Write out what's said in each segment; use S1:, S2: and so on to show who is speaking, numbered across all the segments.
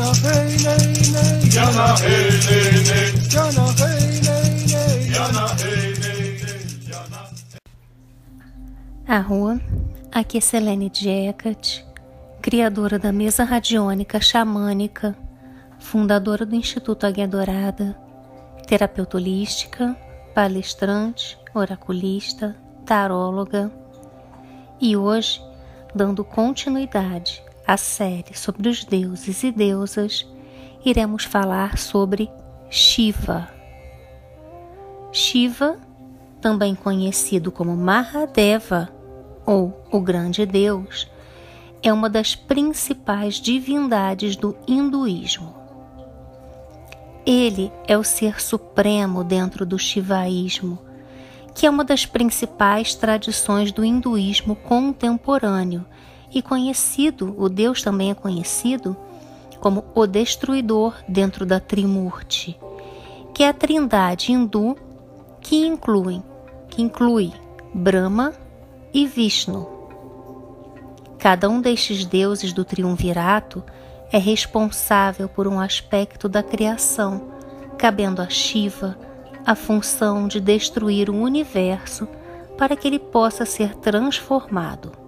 S1: Jana hey nay nay.
S2: Jana hey nay nay.
S1: Jana hey nay nay.
S2: Jana hey nay nay. Jana.
S3: Arro, aqui é Selene Jekat, criadora da mesa radiônica xamânica, fundadora do Instituto Águia Dourada, terapeuta holística, palestrante, oraculista, taróloga. E hoje, dando continuidade à série sobre os deuses e deusas, iremos falar sobre Shiva. Shiva, também conhecido como Mahadeva ou o Grande Deus, é uma das principais divindades do hinduísmo. Ele é o ser supremo dentro do Shivaísmo, que é uma das principais tradições do hinduísmo contemporâneo e conhecido, o Deus também é conhecido como o destruidor dentro da Trimurti, que é a trindade hindu que inclui, que inclui Brahma e Vishnu. Cada um destes deuses do triunvirato é responsável por um aspecto da criação, cabendo a Shiva a função de destruir o universo para que ele possa ser transformado.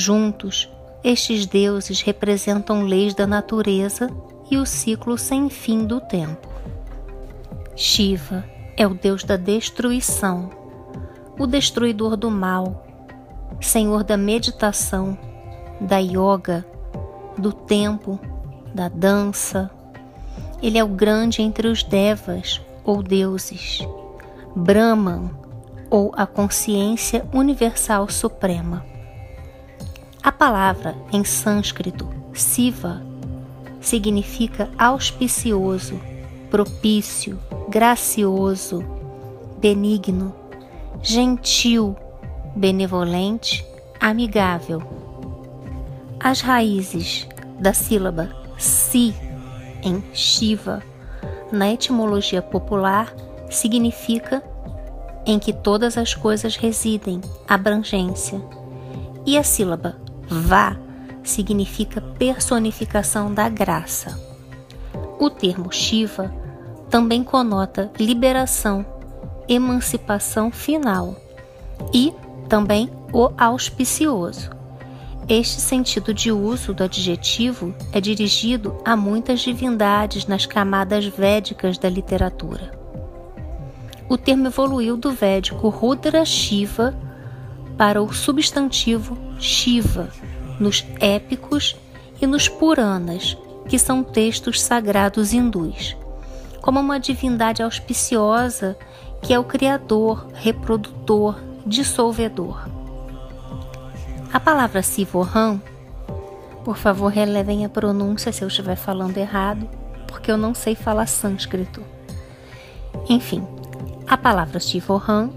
S3: Juntos, estes deuses representam leis da natureza e o ciclo sem fim do tempo. Shiva é o deus da destruição, o destruidor do mal, senhor da meditação, da yoga, do tempo, da dança. Ele é o grande entre os devas ou deuses, Brahman ou a consciência universal suprema. A palavra em sânscrito Siva significa auspicioso, propício, gracioso, benigno, gentil, benevolente, amigável. As raízes da sílaba si em Shiva, na etimologia popular, significa em que todas as coisas residem, abrangência. E a sílaba va significa personificação da graça. O termo Shiva também conota liberação, emancipação final e também o auspicioso. Este sentido de uso do adjetivo é dirigido a muitas divindades nas camadas védicas da literatura. O termo evoluiu do védico Rudra Shiva para o substantivo Shiva nos épicos e nos Puranas, que são textos sagrados hindus, como uma divindade auspiciosa que é o criador, reprodutor, dissolvedor. A palavra Sivoham, por favor, relevem a pronúncia se eu estiver falando errado, porque eu não sei falar sânscrito. Enfim, a palavra Sivoham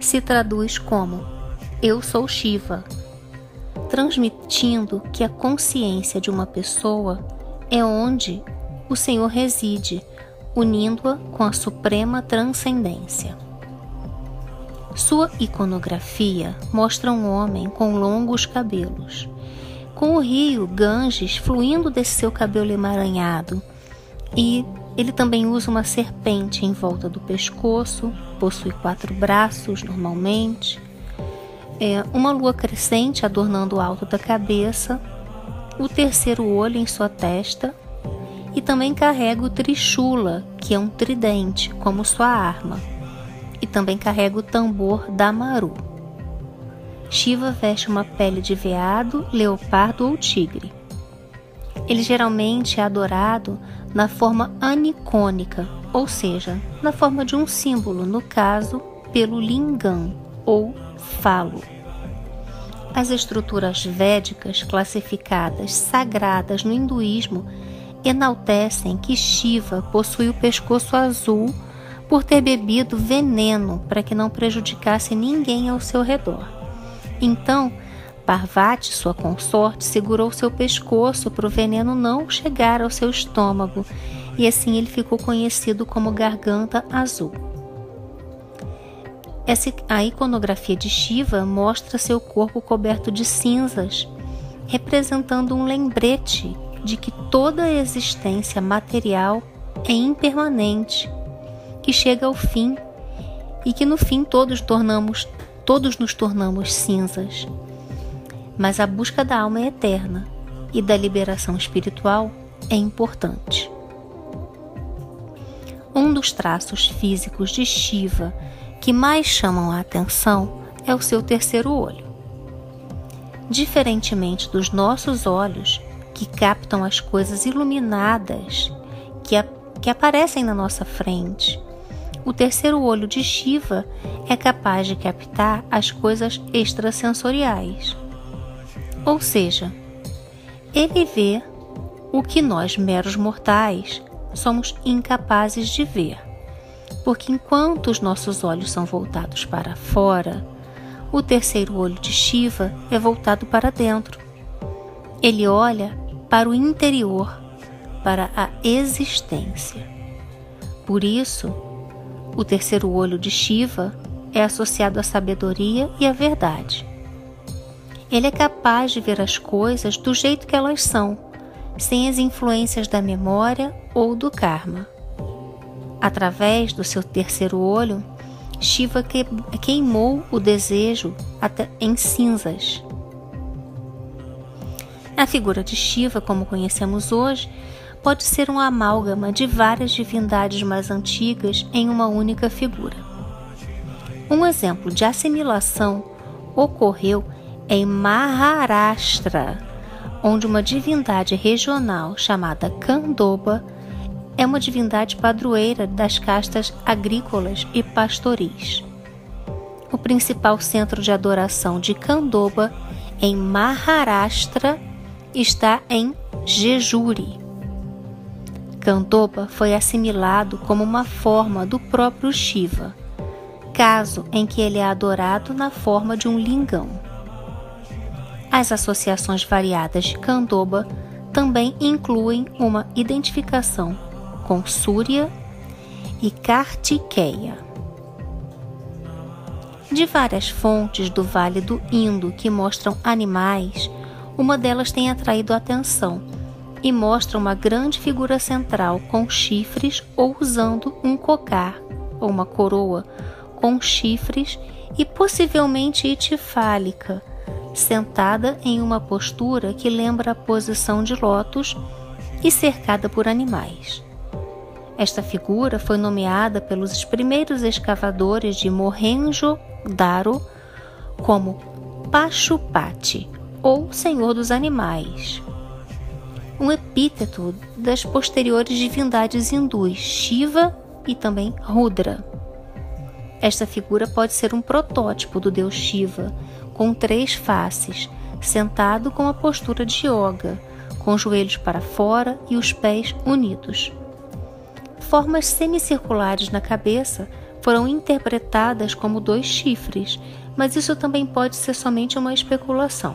S3: se traduz como Eu sou Shiva, transmitindo que a consciência de uma pessoa é onde o Senhor reside, unindo-a com a suprema transcendência. Sua iconografia mostra um homem com longos cabelos, com o rio Ganges fluindo desse seu cabelo emaranhado, e ele também usa uma serpente em volta do pescoço, possui quatro braços normalmente, é, uma lua crescente adornando o alto da cabeça, o terceiro olho em sua testa, e também carrega o Trishula, que é um tridente, como sua arma e também carrega o tambor da Maru. Shiva veste uma pele de veado, leopardo ou tigre. Ele geralmente é adorado na forma anicônica, ou seja, na forma de um símbolo, no caso, pelo lingam ou falo. As estruturas védicas classificadas sagradas no hinduísmo enaltecem que Shiva possui o pescoço azul por ter bebido veneno para que não prejudicasse ninguém ao seu redor. Então, Parvati, sua consorte, segurou seu pescoço para o veneno não chegar ao seu estômago, e assim ele ficou conhecido como Garganta Azul. A iconografia de Shiva mostra seu corpo coberto de cinzas, representando um lembrete de que toda a existência material é impermanente, que chega ao fim e que no fim todos tornamos todos nos tornamos cinzas. Mas a busca da alma é eterna e da liberação espiritual é importante. Um dos traços físicos de Shiva que mais chamam a atenção é o seu terceiro olho. Diferentemente dos nossos olhos, que captam as coisas iluminadas que, a, que aparecem na nossa frente, o terceiro olho de Shiva é capaz de captar as coisas extrasensoriais. Ou seja, ele vê o que nós, meros mortais, somos incapazes de ver. Porque enquanto os nossos olhos são voltados para fora, o terceiro olho de Shiva é voltado para dentro. Ele olha para o interior, para a existência. Por isso, o terceiro olho de Shiva é associado à sabedoria e à verdade. Ele é capaz de ver as coisas do jeito que elas são, sem as influências da memória ou do karma. Através do seu terceiro olho, Shiva queimou o desejo até em cinzas. A figura de Shiva, como conhecemos hoje, pode ser um amálgama de várias divindades mais antigas em uma única figura. Um exemplo de assimilação ocorreu em Maharashtra, onde uma divindade regional chamada Kandoba é uma divindade padroeira das castas agrícolas e pastoris. O principal centro de adoração de Kandoba em Maharashtra está em Jejuri. Candoba foi assimilado como uma forma do próprio Shiva, caso em que ele é adorado na forma de um lingam. As associações variadas de Candoba também incluem uma identificação com Surya e Kartikeya. De várias fontes do Vale do Indo que mostram animais, uma delas tem atraído a atenção e mostra uma grande figura central com chifres ou usando um cocar ou uma coroa com chifres e possivelmente itifálica, sentada em uma postura que lembra a posição de lótus e cercada por animais. Esta figura foi nomeada pelos primeiros escavadores de Mohenjo-Daro como Pachupati, ou Senhor dos Animais, um epíteto das posteriores divindades hindus Shiva e também Rudra. Esta figura pode ser um protótipo do deus Shiva, com três faces, sentado com a postura de yoga, com os joelhos para fora e os pés unidos. Formas semicirculares na cabeça foram interpretadas como dois chifres, mas isso também pode ser somente uma especulação.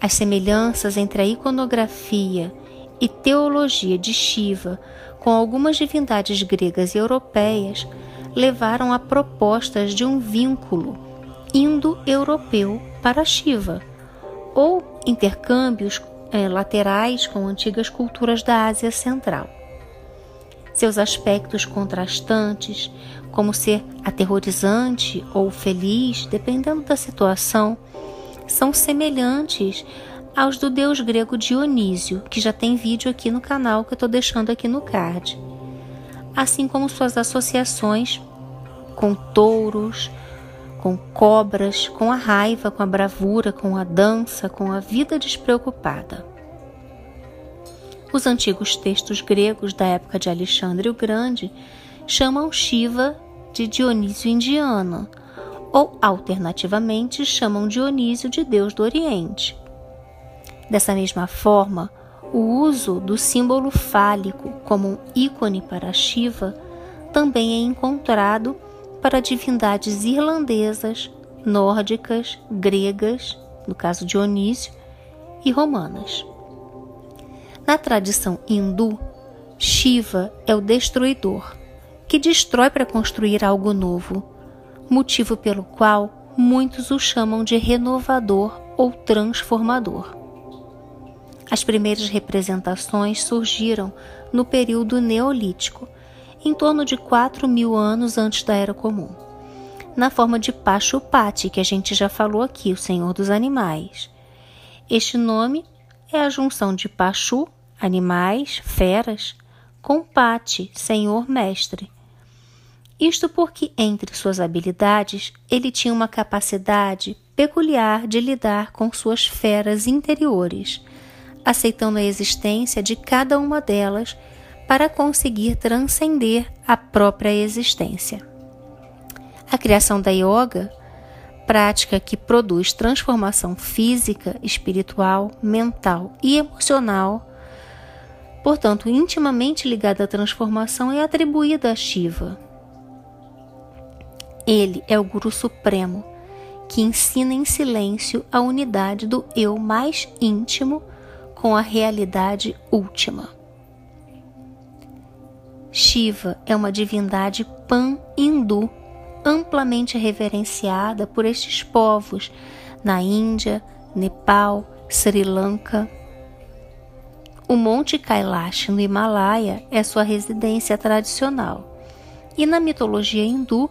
S3: As semelhanças entre a iconografia e teologia de Shiva com algumas divindades gregas e europeias levaram a propostas de um vínculo indo-europeu para Shiva, ou intercâmbios eh, laterais com antigas culturas da Ásia Central. Seus aspectos contrastantes, como ser aterrorizante ou feliz, dependendo da situação, são semelhantes aos do deus grego Dionísio, que já tem vídeo aqui no canal que eu estou deixando aqui no card. Assim como suas associações com touros, com cobras, com a raiva, com a bravura, com a dança, com a vida despreocupada. Os antigos textos gregos da época de Alexandre o Grande chamam Shiva de Dionísio indiano, ou alternativamente chamam Dionísio de deus do Oriente. Dessa mesma forma, o uso do símbolo fálico como um ícone para Shiva também é encontrado para divindades irlandesas, nórdicas, gregas, no caso Dionísio, e romanas. Na tradição hindu, Shiva é o destruidor, que destrói para construir algo novo motivo pelo qual muitos o chamam de renovador ou transformador. As primeiras representações surgiram no período Neolítico, em torno de 4 mil anos antes da Era Comum, na forma de Pachupati, que a gente já falou aqui, o Senhor dos Animais. Este nome é a junção de Pachu, animais, feras, com Pati, Senhor Mestre. Isto porque, entre suas habilidades, ele tinha uma capacidade peculiar de lidar com suas feras interiores aceitando a existência de cada uma delas para conseguir transcender a própria existência. A criação da yoga, prática que produz transformação física, espiritual, mental e emocional, portanto, intimamente ligada à transformação, é atribuída a Shiva. Ele é o Guru Supremo que ensina em silêncio a unidade do eu mais íntimo com a realidade última. Shiva é uma divindade pan-hindu amplamente reverenciada por estes povos na Índia, Nepal, Sri Lanka. O Monte Kailash no Himalaia é sua residência tradicional. E na mitologia hindu,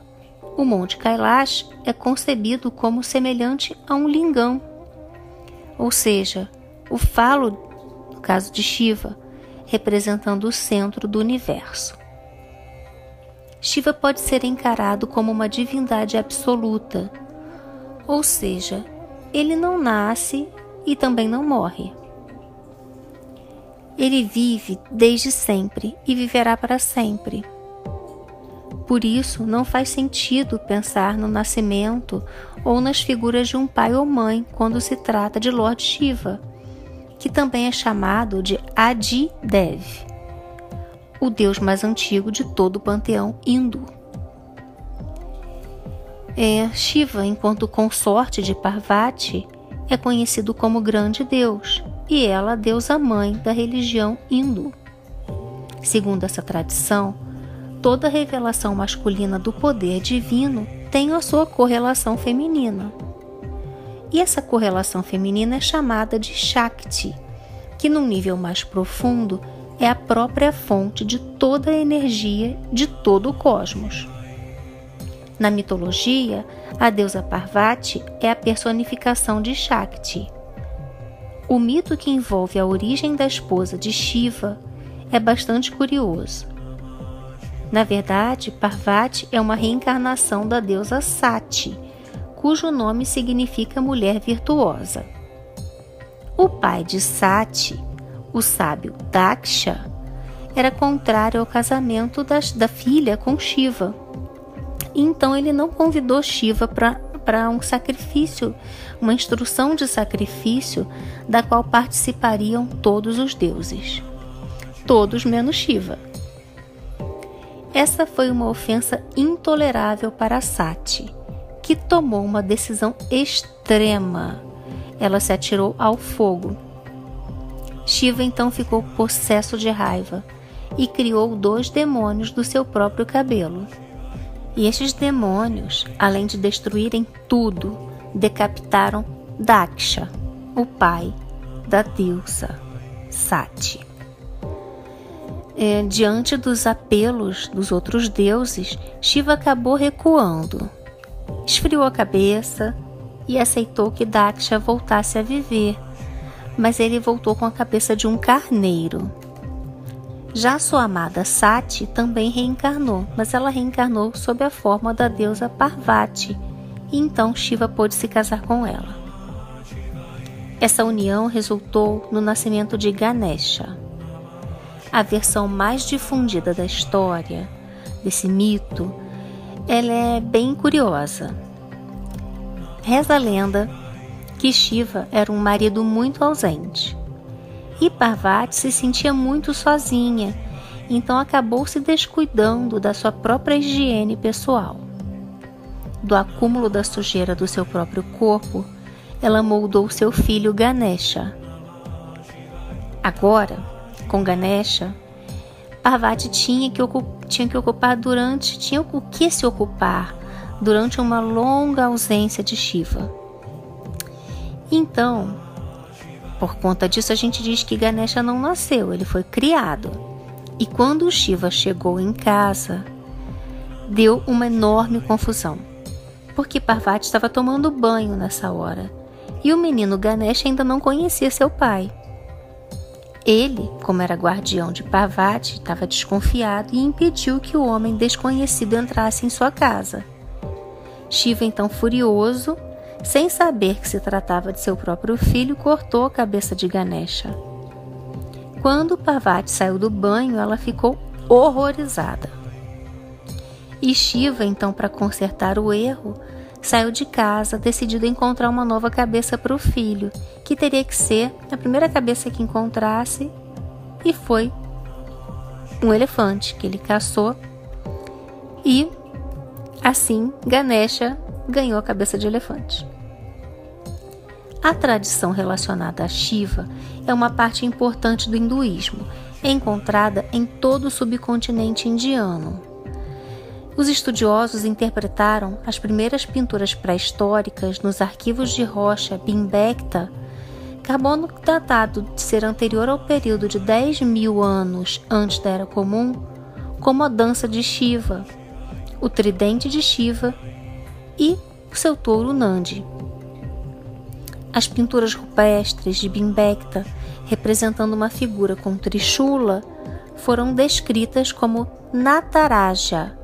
S3: o Monte Kailash é concebido como semelhante a um lingam, ou seja, o falo, no caso de Shiva, representando o centro do universo. Shiva pode ser encarado como uma divindade absoluta, ou seja, ele não nasce e também não morre. Ele vive desde sempre e viverá para sempre. Por isso, não faz sentido pensar no nascimento ou nas figuras de um pai ou mãe quando se trata de Lord Shiva que também é chamado de Adi Dev, o deus mais antigo de todo o panteão hindu. É, Shiva, enquanto consorte de Parvati, é conhecido como grande deus e ela a deusa mãe da religião hindu. Segundo essa tradição, toda revelação masculina do poder divino tem a sua correlação feminina. E essa correlação feminina é chamada de Shakti, que num nível mais profundo é a própria fonte de toda a energia de todo o cosmos. Na mitologia, a deusa Parvati é a personificação de Shakti. O mito que envolve a origem da esposa de Shiva é bastante curioso. Na verdade, Parvati é uma reencarnação da deusa Sati, cujo nome significa mulher virtuosa. O pai de Sati, o sábio Daksha, era contrário ao casamento das, da filha com Shiva. Então ele não convidou Shiva para um sacrifício, uma instrução de sacrifício da qual participariam todos os deuses. Todos menos Shiva. Essa foi uma ofensa intolerável para Sati que tomou uma decisão extrema. Ela se atirou ao fogo. Shiva então ficou possesso de raiva e criou dois demônios do seu próprio cabelo. E estes demônios, além de destruírem tudo, decapitaram Daksha, o pai da deusa Sati. É, diante dos apelos dos outros deuses, Shiva acabou recuando esfriou a cabeça e aceitou que Daksha voltasse a viver, mas ele voltou com a cabeça de um carneiro. Já sua amada Sati também reencarnou, mas ela reencarnou sob a forma da deusa Parvati, e então Shiva pôde se casar com ela. Essa união resultou no nascimento de Ganesha. A versão mais difundida da história, desse mito, ela é bem curiosa. Reza a lenda que Shiva era um marido muito ausente. E Parvati se sentia muito sozinha, então acabou se descuidando da sua própria higiene pessoal. Do acúmulo da sujeira do seu próprio corpo, ela moldou seu filho Ganesha. Agora, com Ganesha, Parvati tinha que, tinha que ocupar durante, tinha o que se ocupar durante uma longa ausência de Shiva. Então, Por conta disso, a gente diz que Ganesha não nasceu, ele foi criado. E quando Shiva chegou em casa, deu uma enorme confusão, porque Parvati estava tomando banho nessa hora e o menino Ganesha ainda não conhecia seu pai. Ele, como era guardião de Parvati, estava desconfiado e impediu que o homem desconhecido entrasse em sua casa. Shiva, então furioso, sem saber que se tratava de seu próprio filho, cortou a cabeça de Ganesha. Quando Parvati saiu do banho, ela ficou horrorizada. E Shiva, então, para consertar o erro, saiu de casa decidido a encontrar uma nova cabeça para o filho, que teria que ser a primeira cabeça que encontrasse, e foi um elefante que ele caçou. E assim Ganesha ganhou a cabeça de elefante. A tradição relacionada a Shiva é uma parte importante do hinduísmo, encontrada em todo o subcontinente indiano. Os estudiosos interpretaram as primeiras pinturas pré-históricas nos arquivos de rocha Bimbekta, carbono datado de ser anterior ao período de 10 mil anos antes da Era Comum, como a dança de Shiva, o tridente de Shiva e o seu touro Nandi. As pinturas rupestres de Bimbekta, representando uma figura com Trishula, foram descritas como Nataraja,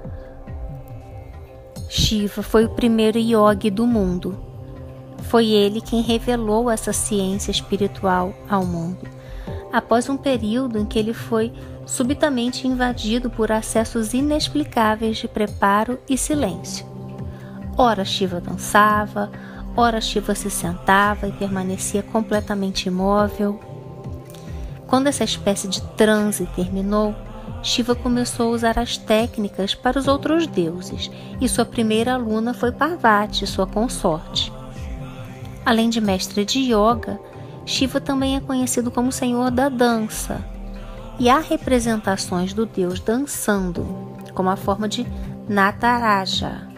S3: Shiva foi o primeiro yogi do mundo. Foi ele quem revelou essa ciência espiritual ao mundo, após um período em que ele foi subitamente invadido por acessos inexplicáveis de preparo e silêncio. Ora Shiva dançava, ora Shiva se sentava e permanecia completamente imóvel. Quando essa espécie de transe terminou, Shiva começou a usar as técnicas para os outros deuses, e sua primeira aluna foi Parvati, sua consorte. Além de mestre de yoga, Shiva também é conhecido como senhor da dança, e há representações do deus dançando, como a forma de Nataraja.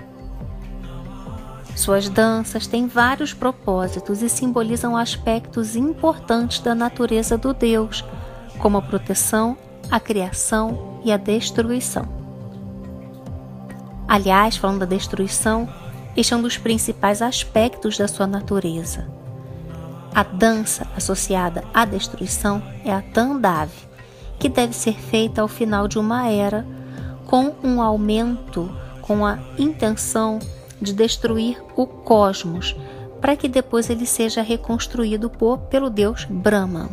S3: Suas danças têm vários propósitos e simbolizam aspectos importantes da natureza do deus, como a proteção a criação e a destruição. Aliás, falando da destruição, este é um dos principais aspectos da sua natureza. A dança associada à destruição é a Tandave, que deve ser feita ao final de uma era, com um aumento, com a intenção de destruir o cosmos, para que depois ele seja reconstruído por, pelo deus Brahma.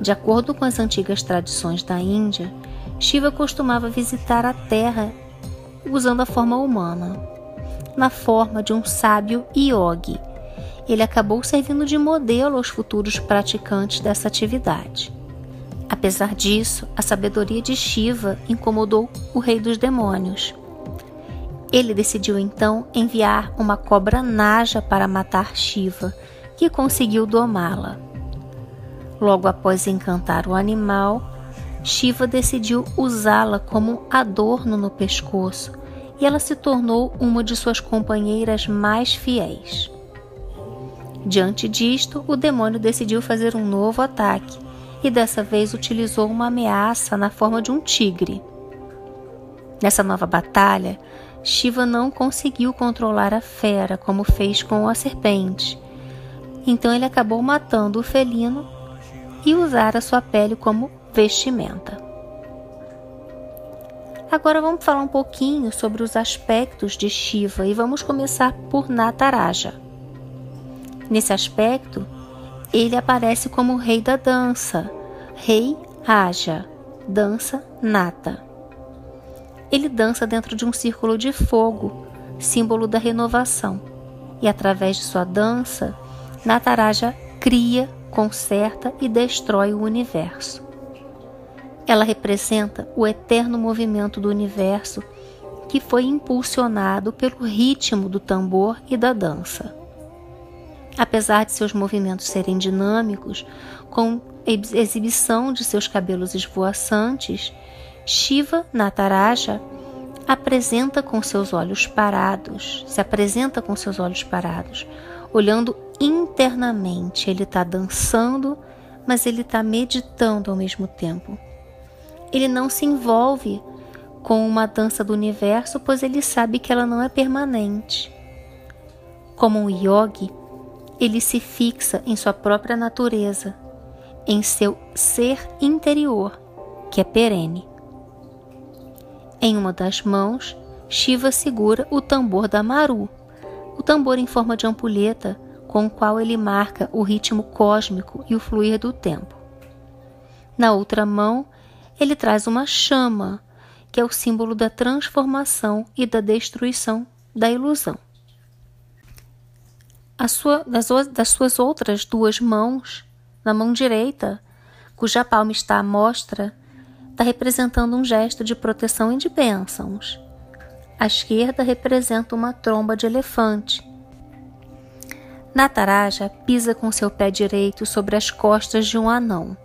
S3: De acordo com as antigas tradições da Índia, Shiva costumava visitar a Terra usando a forma humana, na forma de um sábio yogi. Ele acabou servindo de modelo aos futuros praticantes dessa atividade. Apesar disso, a sabedoria de Shiva incomodou o rei dos demônios. Ele decidiu então enviar uma cobra naja para matar Shiva, que conseguiu domá-la. Logo após encantar o animal, Shiva decidiu usá-la como adorno no pescoço e ela se tornou uma de suas companheiras mais fiéis. Diante disto, o demônio decidiu fazer um novo ataque e dessa vez utilizou uma ameaça na forma de um tigre. Nessa nova batalha, Shiva não conseguiu controlar a fera como fez com a serpente. Então ele acabou matando o felino e usar a sua pele como vestimenta. Agora vamos falar um pouquinho sobre os aspectos de Shiva e vamos começar por Nataraja. Nesse aspecto, ele aparece como rei da dança, rei Raja, dança Nata. Ele dança dentro de um círculo de fogo, símbolo da renovação, e através de sua dança, Nataraja cria conserta e destrói o universo. Ela representa o eterno movimento do universo que foi impulsionado pelo ritmo do tambor e da dança. Apesar de seus movimentos serem dinâmicos, com exibição de seus cabelos esvoaçantes, Shiva Nataraja apresenta com seus olhos parados, se apresenta com seus olhos parados, olhando internamente. Ele está dançando, mas ele está meditando ao mesmo tempo. Ele não se envolve com uma dança do universo, pois ele sabe que ela não é permanente. Como um yogi, ele se fixa em sua própria natureza, em seu ser interior, que é perene. Em uma das mãos, Shiva segura o tambor da Maru, o tambor em forma de ampulheta com o qual ele marca o ritmo cósmico e o fluir do tempo. Na outra mão, ele traz uma chama, que é o símbolo da transformação e da destruição da ilusão. Sua, das, das suas outras duas mãos, na mão direita, cuja palma está à mostra, está representando um gesto de proteção e de bênçãos. A esquerda representa uma tromba de elefante. Nataraja pisa com seu pé direito sobre as costas de um anão.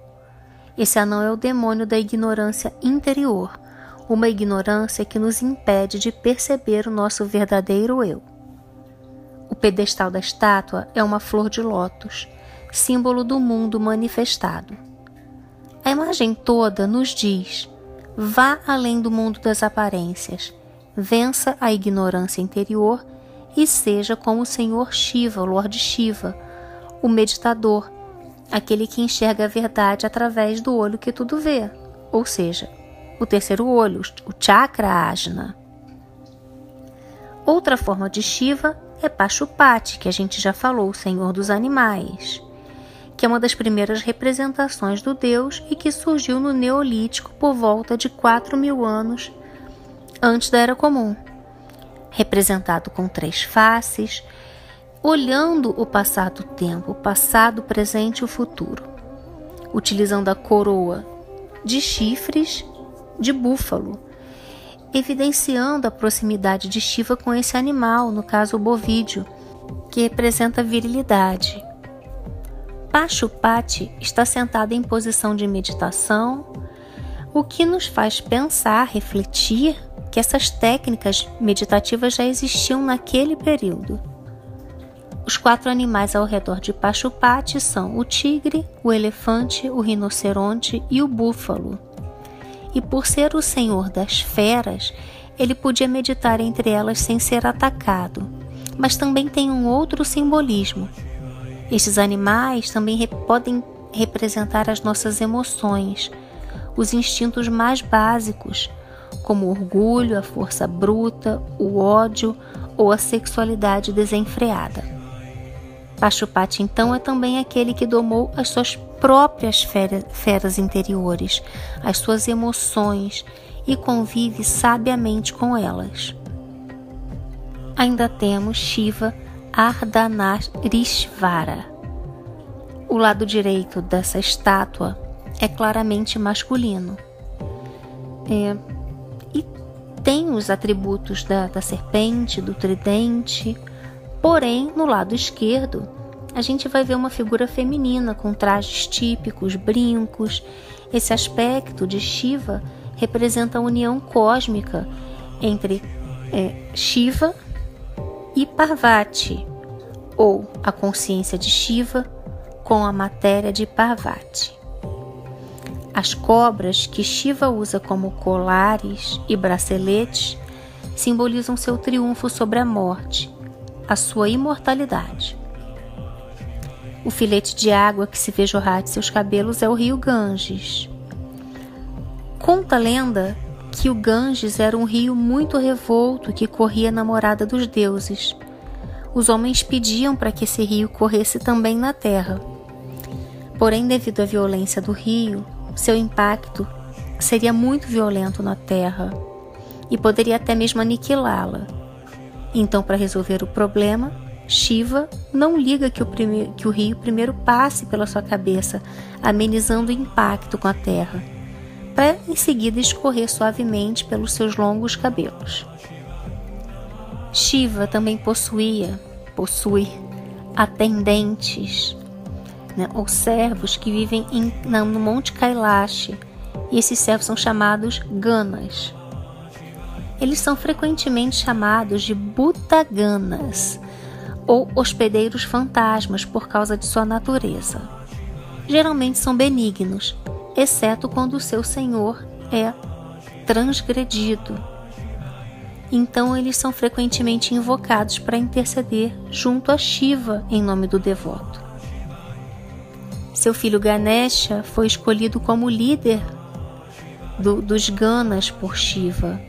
S3: Esse anão é o demônio da ignorância interior, uma ignorância que nos impede de perceber o nosso verdadeiro eu. O pedestal da estátua é uma flor de lótus, símbolo do mundo manifestado. A imagem toda nos diz: vá além do mundo das aparências, vença a ignorância interior e seja como o Senhor Shiva, o Lord Shiva, o meditador, aquele que enxerga a verdade através do olho que tudo vê, ou seja, o terceiro olho, o chakra ajna. Outra forma de Shiva é Pachupati, que a gente já falou, o Senhor dos Animais que é uma das primeiras representações do deus e que surgiu no Neolítico por volta de 4 mil anos antes da Era Comum. Representado com três faces, olhando o passado tempo, o passado, o presente e o futuro, utilizando a coroa de chifres de búfalo, evidenciando a proximidade de Shiva com esse animal, no caso o bovídeo, que representa virilidade. Pachupati está sentado em posição de meditação, o que nos faz pensar, refletir que essas técnicas meditativas já existiam naquele período. Os quatro animais ao redor de Pachupati são o tigre, o elefante, o rinoceronte e o búfalo. E por ser o senhor das feras, ele podia meditar entre elas sem ser atacado. Mas também tem um outro simbolismo, estes animais também re podem representar as nossas emoções, os instintos mais básicos, como o orgulho, a força bruta, o ódio ou a sexualidade desenfreada. Pachupati, então, é também aquele que domou as suas próprias feras interiores, as suas emoções e convive sabiamente com elas. Ainda temos Shiva Ardhanarishvara. O lado direito dessa estátua é claramente masculino. É, e tem os atributos da, da serpente, do tridente, porém, no lado esquerdo, a gente vai ver uma figura feminina com trajes típicos, brincos. Esse aspecto de Shiva representa a união cósmica entre é, Shiva e Parvati, ou a consciência de Shiva com a matéria de Parvati. As cobras que Shiva usa como colares e braceletes simbolizam seu triunfo sobre a morte, a sua imortalidade. O filete de água que se vê jorrar de seus cabelos é o rio Ganges. Conta a lenda que o Ganges era um rio muito revolto que corria na morada dos deuses. Os homens pediam para que esse rio corresse também na terra. Porém, devido à violência do rio, seu impacto seria muito violento na terra e poderia até mesmo aniquilá-la. Então, para resolver o problema, Shiva não liga que o, que o rio primeiro passe pela sua cabeça, amenizando o impacto com a terra para em seguida escorrer suavemente pelos seus longos cabelos. Shiva também possuía, possui atendentes, né, ou servos que vivem em, no Monte Kailash, e esses servos são chamados Ganas. Eles são frequentemente chamados de butaganas ou hospedeiros fantasmas por causa de sua natureza. Geralmente são benignos, exceto quando o seu senhor é transgredido. Então eles são frequentemente invocados para interceder junto a Shiva em nome do devoto. Seu filho Ganesha foi escolhido como líder do, dos Ganas por Shiva.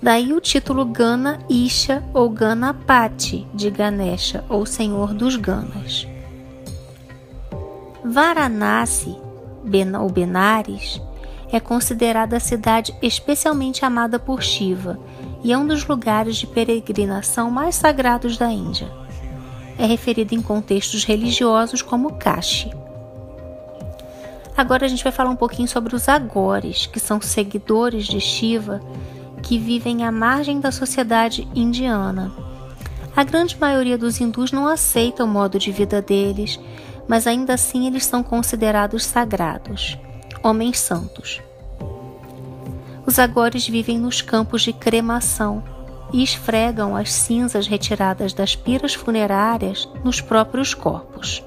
S3: Daí o título Gana Isha ou Ganapati de Ganesha, ou Senhor dos Ganas. Varanasi, ou Benares, é considerada a cidade especialmente amada por Shiva e é um dos lugares de peregrinação mais sagrados da Índia. É referido em contextos religiosos como Kashi. Agora a gente vai falar um pouquinho sobre os agores, que são seguidores de Shiva que vivem à margem da sociedade indiana. A grande maioria dos hindus não aceita o modo de vida deles, mas ainda assim eles são considerados sagrados, homens santos. Os agores vivem nos campos de cremação e esfregam as cinzas retiradas das piras funerárias nos próprios corpos.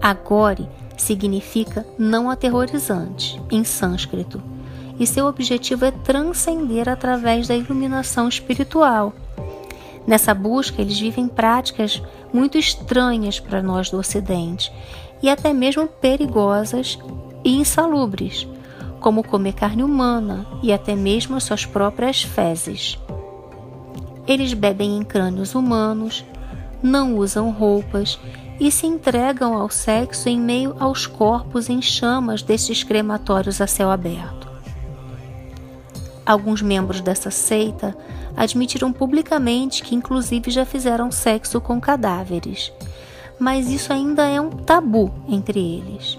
S3: Agore significa não aterrorizante em sânscrito, e seu objetivo é transcender através da iluminação espiritual. Nessa busca, eles vivem práticas muito estranhas para nós do Ocidente e até mesmo perigosas e insalubres, como comer carne humana e até mesmo suas próprias fezes. Eles bebem em crânios humanos, não usam roupas e se entregam ao sexo em meio aos corpos em chamas destes crematórios a céu aberto. Alguns membros dessa seita admitiram publicamente que, inclusive, já fizeram sexo com cadáveres, mas isso ainda é um tabu entre eles.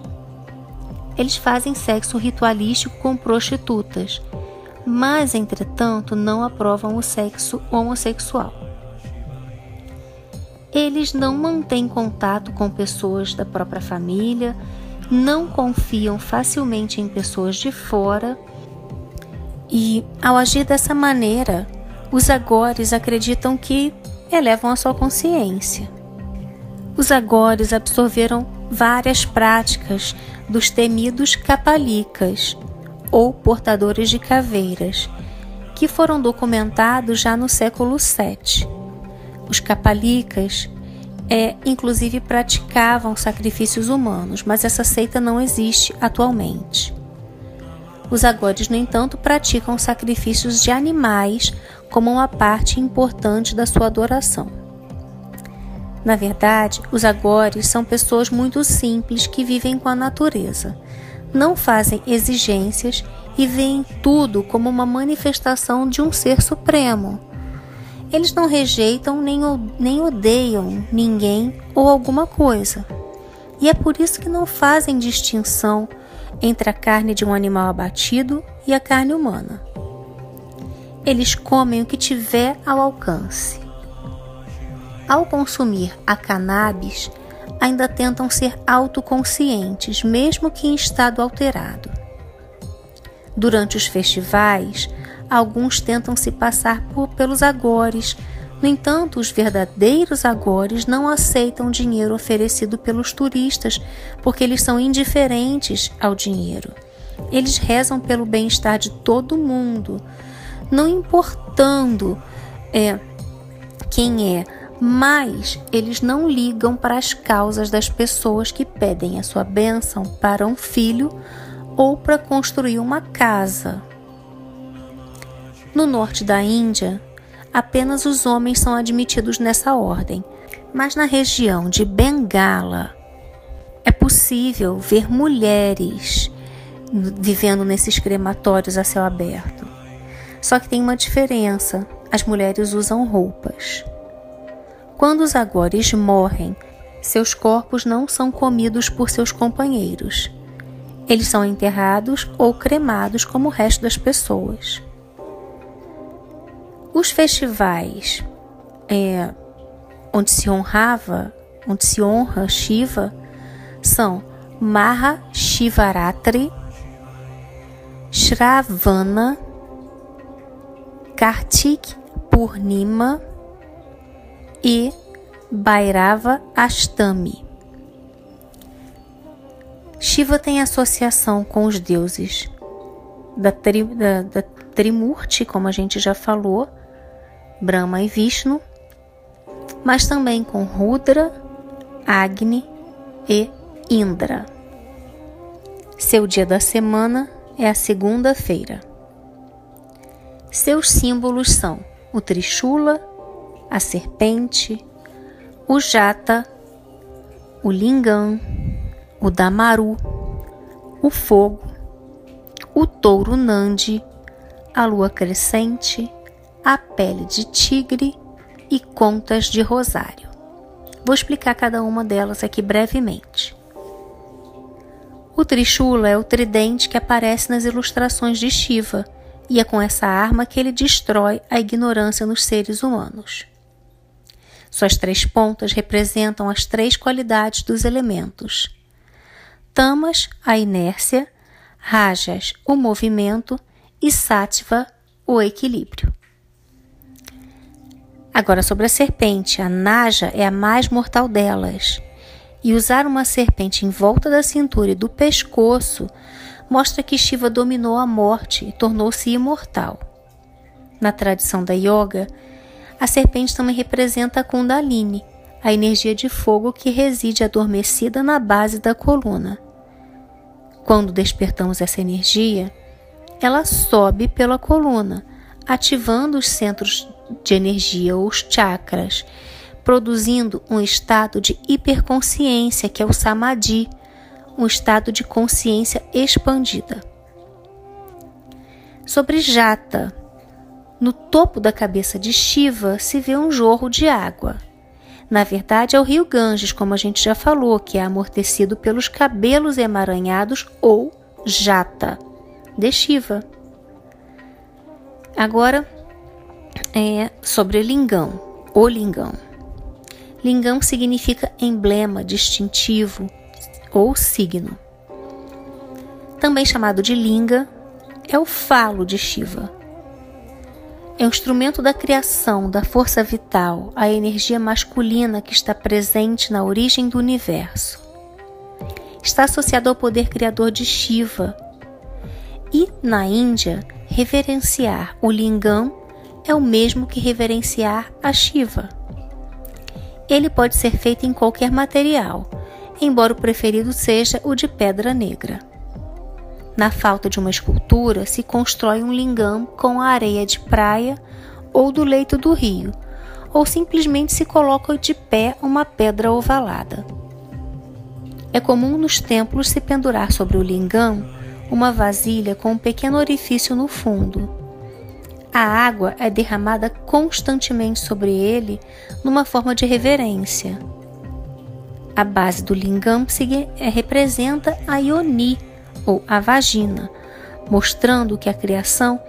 S3: Eles fazem sexo ritualístico com prostitutas, mas, entretanto, não aprovam o sexo homossexual. Eles não mantêm contato com pessoas da própria família, não confiam facilmente em pessoas de fora e, ao agir dessa maneira, os agores acreditam que elevam a sua consciência. Os agores absorveram várias práticas dos temidos capalicas, ou portadores de caveiras, que foram documentados já no século VII. Os capalicas é, inclusive praticavam sacrifícios humanos, mas essa seita não existe atualmente. Os agores, no entanto, praticam sacrifícios de animais como uma parte importante da sua adoração. Na verdade, os agores são pessoas muito simples que vivem com a natureza, não fazem exigências e veem tudo como uma manifestação de um ser supremo eles não rejeitam nem, nem odeiam ninguém ou alguma coisa. E é por isso que não fazem distinção entre a carne de um animal abatido e a carne humana. Eles comem o que tiver ao alcance. Ao consumir a cannabis, ainda tentam ser autoconscientes, mesmo que em estado alterado. Durante os festivais, alguns tentam se passar por, pelos agores. No entanto, os verdadeiros agores não aceitam dinheiro oferecido pelos turistas porque eles são indiferentes ao dinheiro. Eles rezam pelo bem-estar de todo mundo, não importando é, quem é, mas eles não ligam para as causas das pessoas que pedem a sua bênção para um filho ou para construir uma casa. No norte da Índia, apenas os homens são admitidos nessa ordem, mas na região de Bengala é possível ver mulheres vivendo nesses crematórios a céu aberto. Só que tem uma diferença: as mulheres usam roupas. Quando os agores morrem, seus corpos não são comidos por seus companheiros. Eles são enterrados ou cremados como o resto das pessoas. Os festivais é, onde se honrava, onde se honra Shiva, são Maha Shivaratri, Shravana, Kartik Purnima e Bhairava Ashtami. Shiva tem associação com os deuses da, tri, da, da Trimurti, como a gente já falou, Brahma e Vishnu, mas também com Rudra, Agni e Indra. Seu dia da semana é a segunda-feira. Seus símbolos são o Trishula, a serpente, o Jata, o Lingam, o Damaru, o fogo, o touro Nandi, a lua crescente, a pele de tigre e contas de rosário. Vou explicar cada uma delas aqui brevemente. O Trishula é o tridente que aparece nas ilustrações de Shiva, e é com essa arma que ele destrói a ignorância nos seres humanos. Suas três pontas representam as três qualidades dos elementos: Tamas, a inércia, Rajas, o movimento e Sattva, o equilíbrio. Agora, sobre a serpente, a Naja é a mais mortal delas. E usar uma serpente em volta da cintura e do pescoço mostra que Shiva dominou a morte e tornou-se imortal. Na tradição da yoga, a serpente também representa a Kundalini, a energia de fogo que reside adormecida na base da coluna. Quando despertamos essa energia, ela sobe pela coluna, ativando os centros de energia, os chakras, produzindo um estado de hiperconsciência, que é o samadhi, um estado de consciência expandida. Sobre Jata, no topo da cabeça de Shiva se vê um jorro de água. Na verdade, é o rio Ganges, como a gente já falou, que é amortecido pelos cabelos emaranhados ou Jata de Shiva. Agora, é sobre Lingam, o Lingam. Lingam significa emblema distintivo ou signo. Também chamado de Linga, é o falo de Shiva. É um instrumento da criação, da força vital, a energia masculina que está presente na origem do universo. Está associado ao poder criador de Shiva. E, na Índia, reverenciar o Lingam é o mesmo que reverenciar a Shiva. Ele pode ser feito em qualquer material, embora o preferido seja o de pedra negra. Na falta de uma escultura, se constrói um lingam com a areia de praia ou do leito do rio, ou simplesmente se coloca de pé uma pedra ovalada. É comum nos templos se pendurar sobre o lingam uma vasilha com um pequeno orifício no fundo a água é derramada constantemente sobre ele numa forma de reverência. A base do lingam é, representa a Ioni, ou a vagina, mostrando que a criação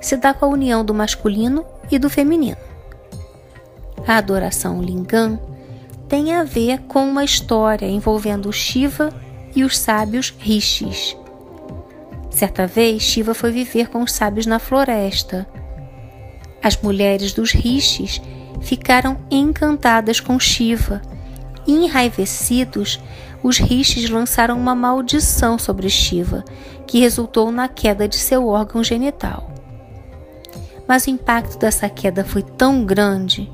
S3: se dá com a união do masculino e do feminino. A adoração lingam tem a ver com uma história envolvendo Shiva e os sábios rishis. Certa vez, Shiva foi viver com os sábios na floresta as mulheres dos rishis ficaram encantadas com Shiva enraivecidos, os rishis lançaram uma maldição sobre Shiva, que resultou na queda de seu órgão genital. Mas o impacto dessa queda foi tão grande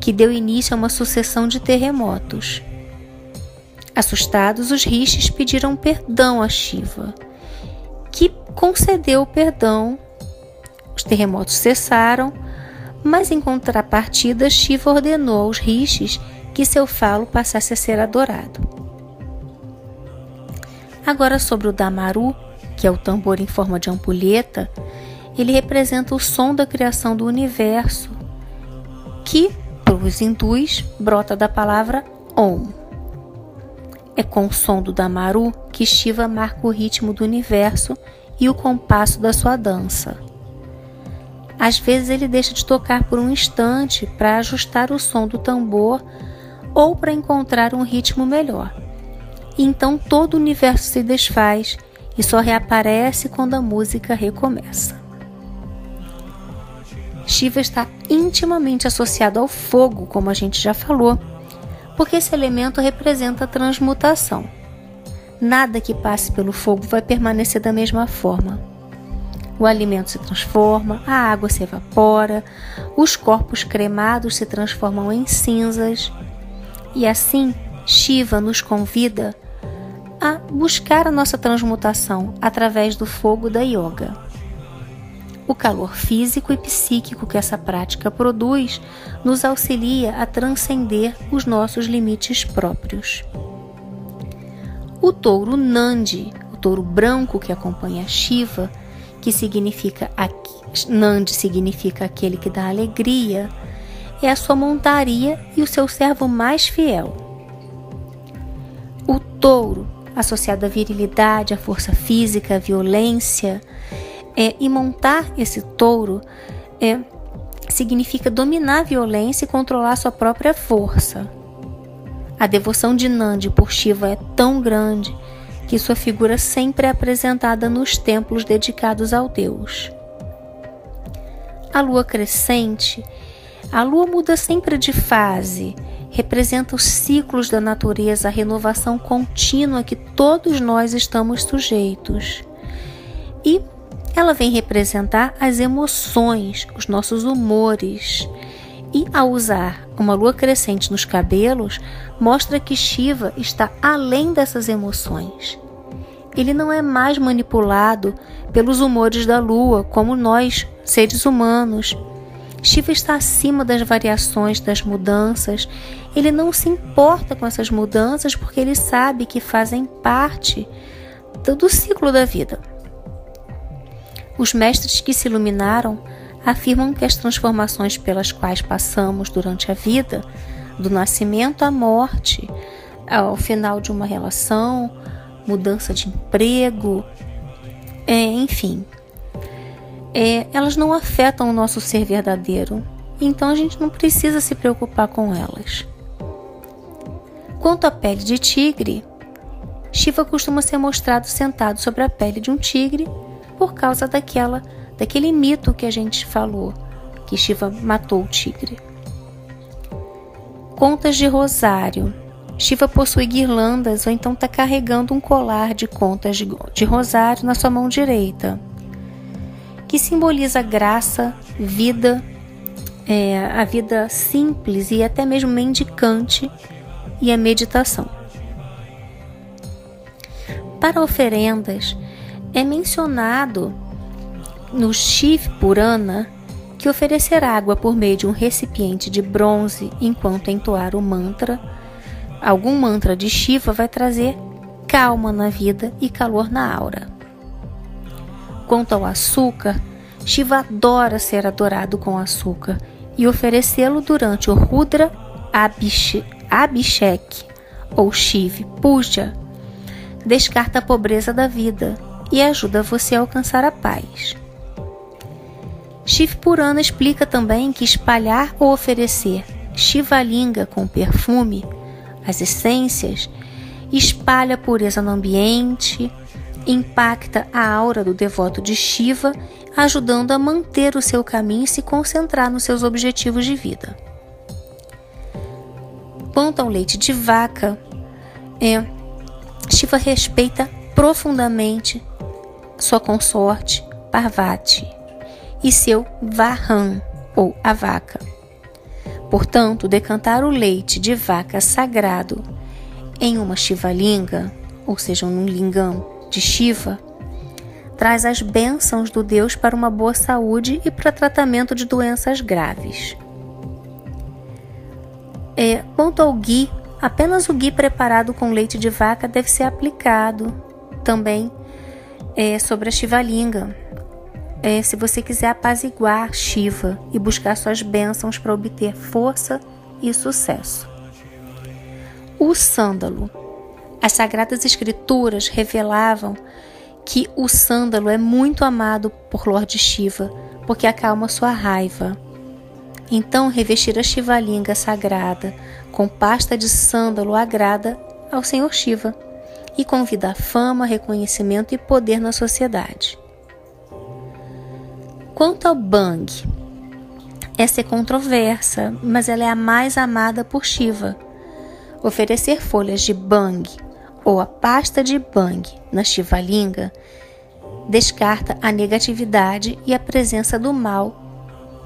S3: que deu início a uma sucessão de terremotos. Assustados, os rishis pediram perdão a Shiva, que concedeu o perdão. Os terremotos cessaram mas em contrapartida, Shiva ordenou aos rishis que seu falo passasse a ser adorado. Agora sobre o Damaru, que é o tambor em forma de ampulheta, ele representa o som da criação do universo, que, para os hindus, brota da palavra Om. É com o som do Damaru que Shiva marca o ritmo do universo e o compasso da sua dança. Às vezes ele deixa de tocar por um instante para ajustar o som do tambor ou para encontrar um ritmo melhor. E então todo o universo se desfaz e só reaparece quando a música recomeça. Shiva está intimamente associado ao fogo, como a gente já falou, porque esse elemento representa a transmutação. Nada que passe pelo fogo vai permanecer da mesma forma. O alimento se transforma, a água se evapora, os corpos cremados se transformam em cinzas. E assim, Shiva nos convida a buscar a nossa transmutação através do fogo da yoga. O calor físico e psíquico que essa prática produz nos auxilia a transcender os nossos limites próprios. O touro Nandi, o touro branco que acompanha Shiva, que significa Nandi significa aquele que dá alegria, é a sua montaria e o seu servo mais fiel. O touro, associado à virilidade, à força física, à violência, é, e montar esse touro é, significa dominar a violência e controlar sua própria força. A devoção de Nandi por Shiva é tão grande que sua figura sempre é apresentada nos templos dedicados ao deus. A lua crescente, a lua muda sempre de fase, representa os ciclos da natureza, a renovação contínua que todos nós estamos sujeitos. E ela vem representar as emoções, os nossos humores. E ao usar uma lua crescente nos cabelos, mostra que Shiva está além dessas emoções. Ele não é mais manipulado pelos humores da lua, como nós, seres humanos. Shiva está acima das variações, das mudanças. Ele não se importa com essas mudanças porque ele sabe que fazem parte do ciclo da vida. Os mestres que se iluminaram afirmam que as transformações pelas quais passamos durante a vida, do nascimento à morte, ao final de uma relação, mudança de emprego, é, enfim, é, elas não afetam o nosso ser verdadeiro, então a gente não precisa se preocupar com elas. Quanto à pele de tigre, Shiva costuma ser mostrado sentado sobre a pele de um tigre por causa daquela, daquele mito que a gente falou, que Shiva matou o tigre. Contas de rosário. Shiva possui guirlandas ou então está carregando um colar de contas de, de rosário na sua mão direita, que simboliza graça, vida, é, a vida simples e até mesmo mendicante e a meditação. Para oferendas, é mencionado no Shiv Purana que oferecer água por meio de um recipiente de bronze enquanto entoar o mantra, algum mantra de Shiva vai trazer calma na vida e calor na aura. Quanto ao açúcar, Shiva adora ser adorado com açúcar e oferecê-lo durante o Rudra Abhishek ou Shiv Puja descarta a pobreza da vida e ajuda você a alcançar a paz. Shiv Purana explica também que espalhar ou oferecer Shivalinga com perfume, as essências, espalha a pureza no ambiente, impacta a aura do devoto de Shiva, ajudando a manter o seu caminho e se concentrar nos seus objetivos de vida. Quanto ao leite de vaca, é, Shiva respeita profundamente sua consorte Parvati e seu Vahan, ou a vaca. Portanto, decantar o leite de vaca sagrado em uma Shivalinga, ou seja, num lingam de Shiva, traz as bênçãos do Deus para uma boa saúde e para tratamento de doenças graves. É, quanto ao ghee, apenas o ghee preparado com leite de vaca deve ser aplicado também é, sobre a Shivalinga. É, se você quiser apaziguar Shiva e buscar suas bênçãos para obter força e sucesso. O sândalo. As sagradas escrituras revelavam que o sândalo é muito amado por Lord Shiva, porque acalma sua raiva. Então, revestir a Shivalinga sagrada com pasta de sândalo agrada ao Senhor Shiva e convida a fama, reconhecimento e poder na sociedade. Quanto ao Bang, Essa é controversa, mas ela é a mais amada por Shiva. Oferecer folhas de bang ou a pasta de bang na Shivalinga descarta a negatividade e a presença do mal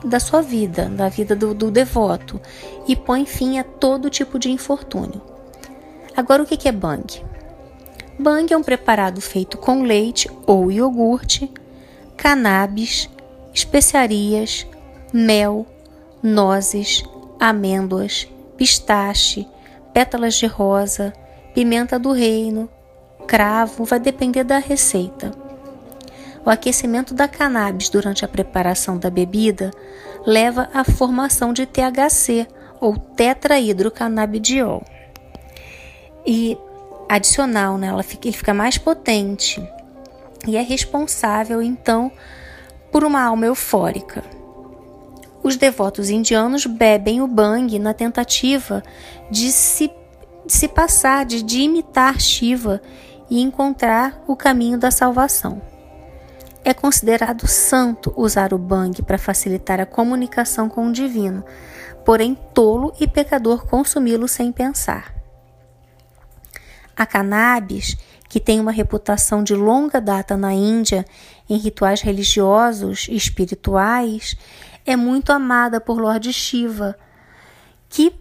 S3: da sua vida, da vida do, do devoto, e põe fim a todo tipo de infortúnio. Agora, o que é bang? Bang é um preparado feito com leite ou iogurte, cannabis, especiarias, mel, nozes, amêndoas, pistache, pétalas de rosa, pimenta do reino, cravo, vai depender da receita. O aquecimento da cannabis durante a preparação da bebida leva à formação de THC ou tetrahidrocannabidiol. E adicional, né, ela fica, ele fica mais potente e é responsável então por uma alma eufórica. Os devotos indianos bebem o bang na tentativa de se, de se passar, de, de imitar Shiva e encontrar o caminho da salvação. É considerado santo usar o bang para facilitar a comunicação com o divino, porém tolo e pecador consumi-lo sem pensar. A cannabis, que tem uma reputação de longa data na Índia em rituais religiosos e espirituais, é muito amada por Lord Shiva, que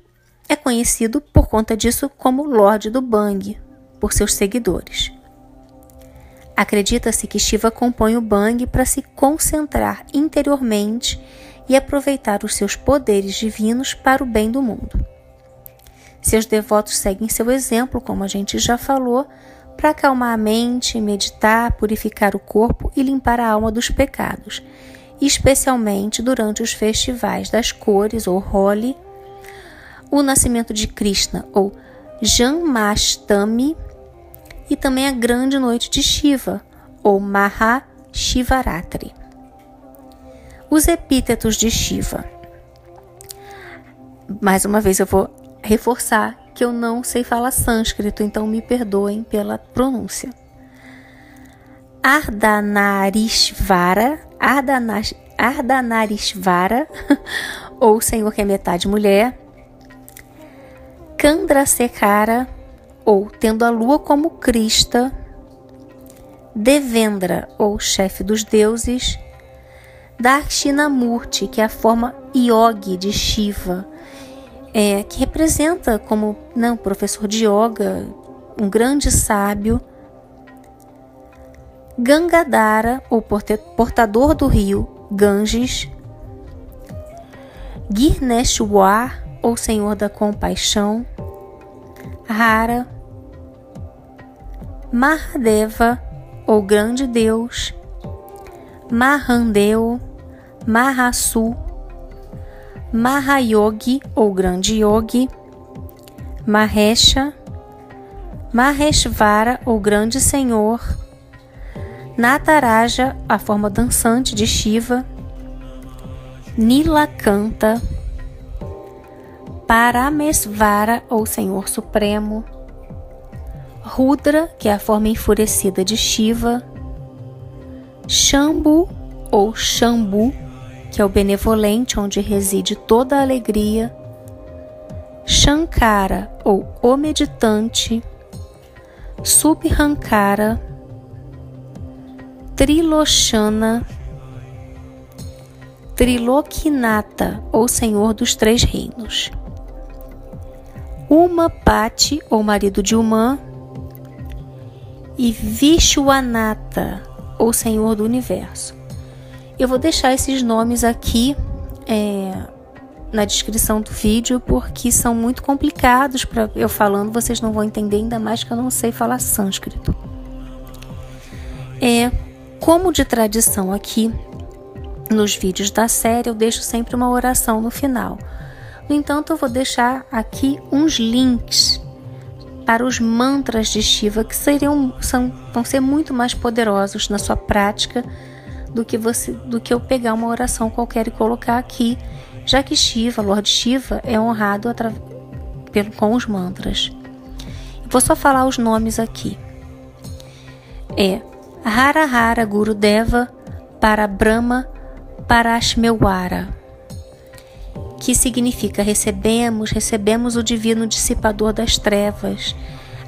S3: é conhecido por conta disso como Lorde do Bang, por seus seguidores. Acredita-se que Shiva compõe o Bang para se concentrar interiormente e aproveitar os seus poderes divinos para o bem do mundo. Seus devotos seguem seu exemplo, como a gente já falou, para acalmar a mente, meditar, purificar o corpo e limpar a alma dos pecados, especialmente durante os festivais das cores ou Holi, o nascimento de Krishna ou Janmashtami e também a grande noite de Shiva, ou Mahashivaratri. Os epítetos de Shiva. Mais uma vez eu vou reforçar que eu não sei falar sânscrito, então me perdoem pela pronúncia. Ardanarishvara, Ardanash, Ardanarishvara, ou Senhor que é metade mulher, Kandrasekara, ou tendo a lua como crista, Devendra, ou chefe dos deuses, Dakshinamurti, que é a forma yogi de Shiva, é, que representa como não, professor de yoga, um grande sábio, Gangadhara, ou portador do rio Ganges, Girneshwar, ou senhor da compaixão, Rara, Mahadeva, ou grande Deus, Mahandeu, Mahasu, Mahayogi, ou grande Yogi, Mahesha, Maheshvara, ou grande Senhor, Nataraja, a forma dançante de Shiva, Nilakanta, Paramesvara, ou Senhor Supremo, Rudra, que é a forma enfurecida de Shiva, Shambhu ou Shambhu, que é o benevolente onde reside toda a alegria, Shankara ou o meditante, Subhankara, Trilochana, Trilokinata ou Senhor dos Três Reinos. Umapati ou marido de Uma, e Vishwanatha, ou Senhor do Universo. Eu vou deixar esses nomes aqui é, na descrição do vídeo porque são muito complicados para eu falando, vocês não vão entender ainda mais que eu não sei falar sânscrito. É, como de tradição aqui nos vídeos da série, eu deixo sempre uma oração no final. No entanto, eu vou deixar aqui uns links para os mantras de Shiva, que seriam, são, vão ser muito mais poderosos na sua prática do que você do que eu pegar uma oração qualquer e colocar aqui, já que Shiva, Lord Shiva, é honrado pelo, com os mantras. vou só falar os nomes aqui. É Hara Hara Guru Deva para Brahma Parashmewara. Que significa recebemos, recebemos o divino dissipador das trevas,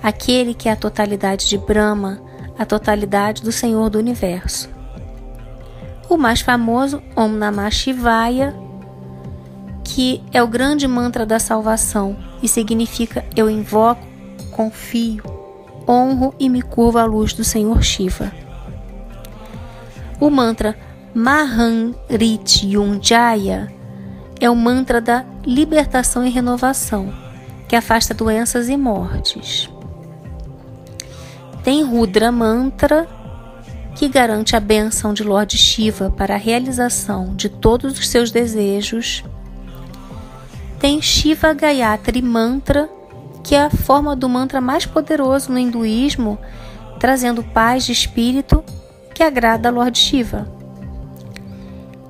S3: aquele que é a totalidade de Brahma, a totalidade do Senhor do Universo. O mais famoso, Om Namah Shivaya, que é o grande mantra da salvação e significa eu invoco, confio, honro e me curvo à luz do Senhor Shiva. O mantra Mahamrityunjaya é o mantra da libertação e renovação, que afasta doenças e mortes. Tem Rudra Mantra, que garante a benção de Lord Shiva para a realização de todos os seus desejos. Tem Shiva Gayatri Mantra, que é a forma do mantra mais poderoso no hinduísmo, trazendo paz de espírito que agrada a Lord Shiva.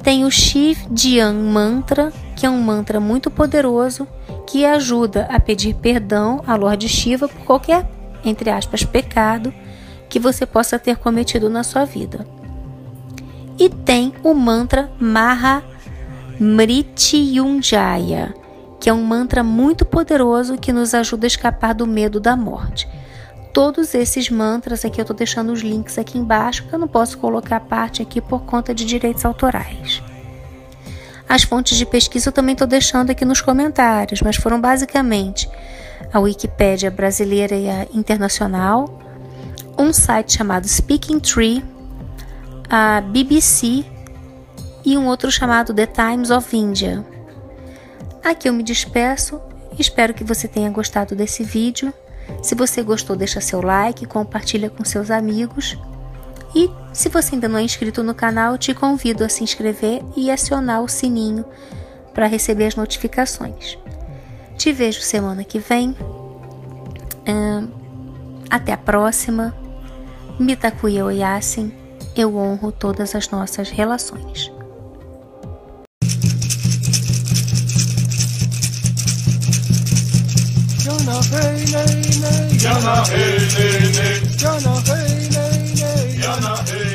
S3: Tem o Shiv Dhyan Mantra, que é um mantra muito poderoso que ajuda a pedir perdão a Lord Shiva por qualquer, entre aspas, pecado que você possa ter cometido na sua vida. E tem o mantra Maha Mrityunjaya, que é um mantra muito poderoso que nos ajuda a escapar do medo da morte. Todos esses mantras aqui eu estou deixando os links aqui embaixo, porque eu não posso colocar a parte aqui por conta de direitos autorais. As fontes de pesquisa eu também estou deixando aqui nos comentários, mas foram basicamente a Wikipédia brasileira e a internacional, um site chamado Speaking Tree, a BBC e um outro chamado The Times of India. Aqui eu me despeço, espero que você tenha gostado desse vídeo. Se você gostou, deixa seu like, compartilha com seus amigos. E se você ainda não é inscrito no canal, te convido a se inscrever e acionar o sininho para receber as notificações. Te vejo semana que vem. até a próxima. Mitakuya Oyasin, eu honro todas as nossas relações.
S1: hey nay nay. Yana hey nay nay.
S2: Yana hey nay nay.
S1: Yana hey.